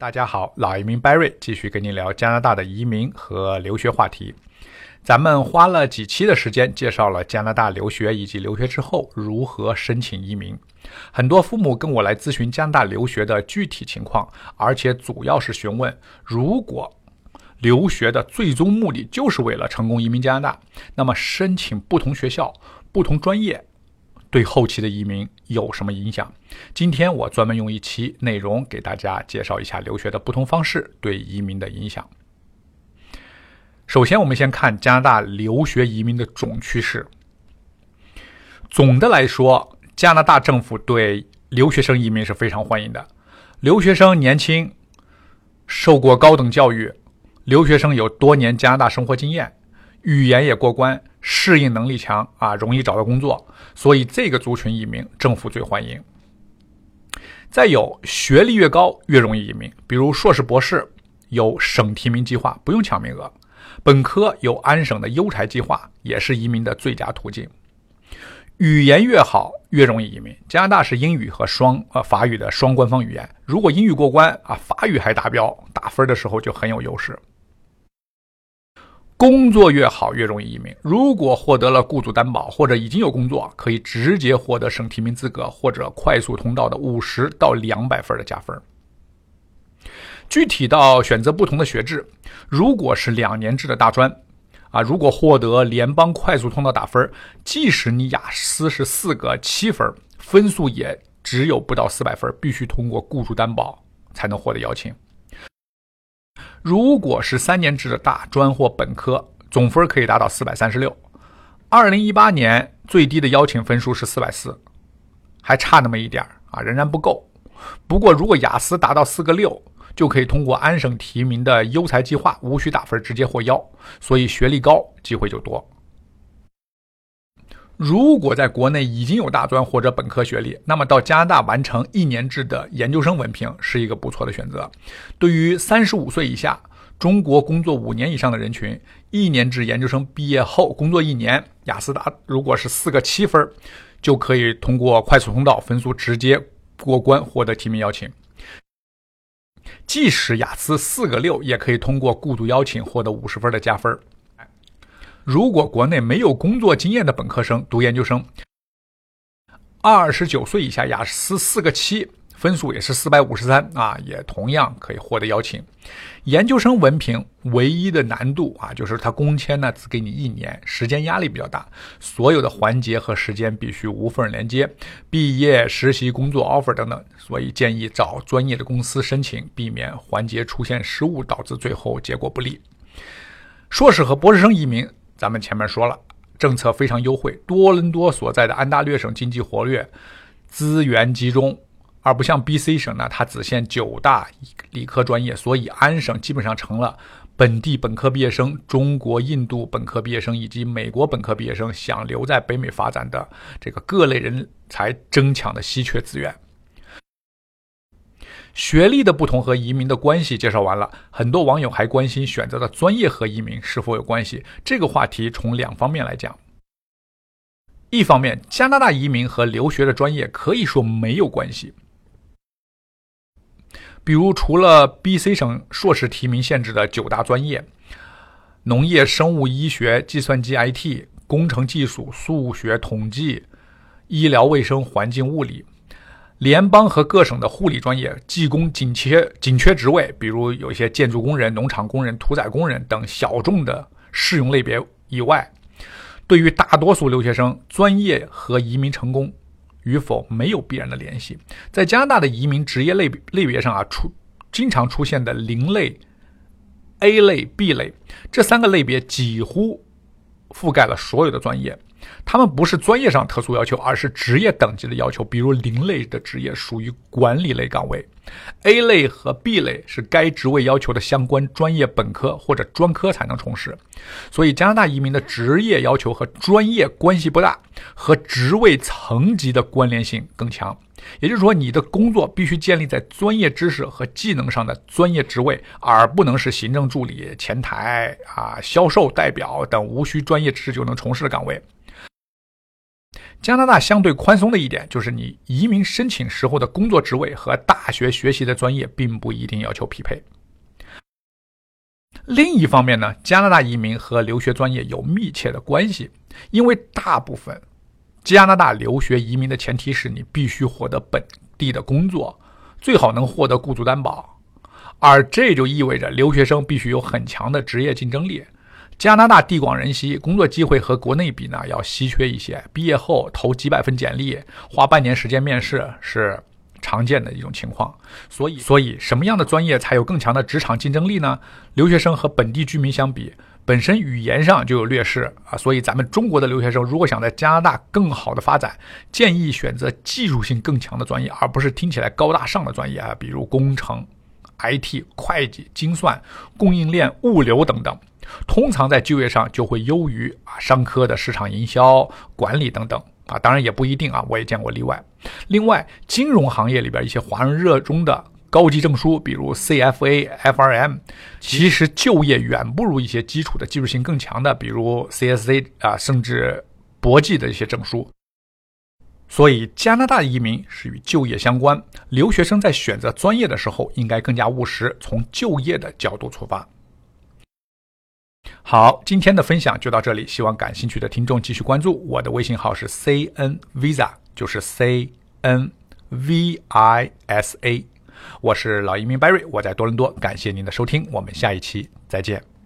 大家好，老移民 Barry 继续跟您聊加拿大的移民和留学话题。咱们花了几期的时间介绍了加拿大留学以及留学之后如何申请移民。很多父母跟我来咨询加拿大留学的具体情况，而且主要是询问：如果留学的最终目的就是为了成功移民加拿大，那么申请不同学校、不同专业。对后期的移民有什么影响？今天我专门用一期内容给大家介绍一下留学的不同方式对移民的影响。首先，我们先看加拿大留学移民的总趋势。总的来说，加拿大政府对留学生移民是非常欢迎的。留学生年轻，受过高等教育，留学生有多年加拿大生活经验。语言也过关，适应能力强啊，容易找到工作，所以这个族群移民政府最欢迎。再有，学历越高越容易移民，比如硕士、博士有省提名计划，不用抢名额；本科有安省的优才计划，也是移民的最佳途径。语言越好越容易移民，加拿大是英语和双呃法语的双官方语言，如果英语过关啊，法语还达标，打分的时候就很有优势。工作越好越容易移民。如果获得了雇主担保或者已经有工作，可以直接获得省提名资格或者快速通道的五十到两百分的加分。具体到选择不同的学制，如果是两年制的大专，啊，如果获得联邦快速通道打分，即使你雅思是四个七分，分数也只有不到四百分，必须通过雇主担保才能获得邀请。如果是三年制的大专或本科，总分可以达到四百三十六。二零一八年最低的邀请分数是四百四，还差那么一点啊，仍然不够。不过如果雅思达到四个六，就可以通过安省提名的优才计划，无需打分直接获邀。所以学历高，机会就多。如果在国内已经有大专或者本科学历，那么到加拿大完成一年制的研究生文凭是一个不错的选择。对于三十五岁以下、中国工作五年以上的人群，一年制研究生毕业后工作一年，雅思达如果是四个七分，就可以通过快速通道分数直接过关获得提名邀请。即使雅思四个六，也可以通过雇主邀请获得五十分的加分。如果国内没有工作经验的本科生读研究生，二十九岁以下，雅思四个七，分数也是四百五十三啊，也同样可以获得邀请。研究生文凭唯一的难度啊，就是他工签呢只给你一年，时间压力比较大，所有的环节和时间必须无缝连接，毕业、实习、工作、offer 等等，所以建议找专业的公司申请，避免环节出现失误，导致最后结果不利。硕士和博士生移民。咱们前面说了，政策非常优惠。多伦多所在的安大略省经济活跃，资源集中，而不像 BC 省呢，它只限九大理科专业，所以安省基本上成了本地本科毕业生、中国、印度本科毕业生以及美国本科毕业生想留在北美发展的这个各类人才争抢的稀缺资源。学历的不同和移民的关系介绍完了，很多网友还关心选择的专业和移民是否有关系。这个话题从两方面来讲。一方面，加拿大移民和留学的专业可以说没有关系。比如，除了 B.C 省硕士提名限制的九大专业：农业、生物医学、计算机 I.T、工程技术、数学、统计、医疗卫生、环境物理。联邦和各省的护理专业技工紧缺紧缺职位，比如有一些建筑工人、农场工人、屠宰工人等小众的适用类别以外，对于大多数留学生，专业和移民成功与否没有必然的联系。在加拿大的移民职业类类别上啊，出经常出现的零类、A 类、B 类这三个类别几乎覆盖了所有的专业。他们不是专业上特殊要求，而是职业等级的要求。比如零类的职业属于管理类岗位，A 类和 B 类是该职位要求的相关专业本科或者专科才能从事。所以加拿大移民的职业要求和专业关系不大，和职位层级的关联性更强。也就是说，你的工作必须建立在专业知识和技能上的专业职位，而不能是行政助理、前台啊、销售代表等无需专业知识就能从事的岗位。加拿大相对宽松的一点就是，你移民申请时候的工作职位和大学学习的专业并不一定要求匹配。另一方面呢，加拿大移民和留学专业有密切的关系，因为大部分加拿大留学移民的前提是你必须获得本地的工作，最好能获得雇主担保，而这就意味着留学生必须有很强的职业竞争力。加拿大地广人稀，工作机会和国内比呢要稀缺一些，毕业后投几百份简历，花半年时间面试是。常见的一种情况，所以，所以什么样的专业才有更强的职场竞争力呢？留学生和本地居民相比，本身语言上就有劣势啊，所以咱们中国的留学生如果想在加拿大更好的发展，建议选择技术性更强的专业，而不是听起来高大上的专业啊，比如工程、IT、会计、精算、供应链、物流等等，通常在就业上就会优于啊商科的市场营销、管理等等。啊，当然也不一定啊，我也见过例外。另外，金融行业里边一些华人热衷的高级证书，比如 CFA、FRM，其实就业远不如一些基础的技术性更强的，比如 CSC 啊，甚至博技的一些证书。所以，加拿大移民是与就业相关，留学生在选择专业的时候应该更加务实，从就业的角度出发。好，今天的分享就到这里，希望感兴趣的听众继续关注我的微信号是 C N Visa，就是 C N V I S A，我是老移民 Barry，我在多伦多，感谢您的收听，我们下一期再见。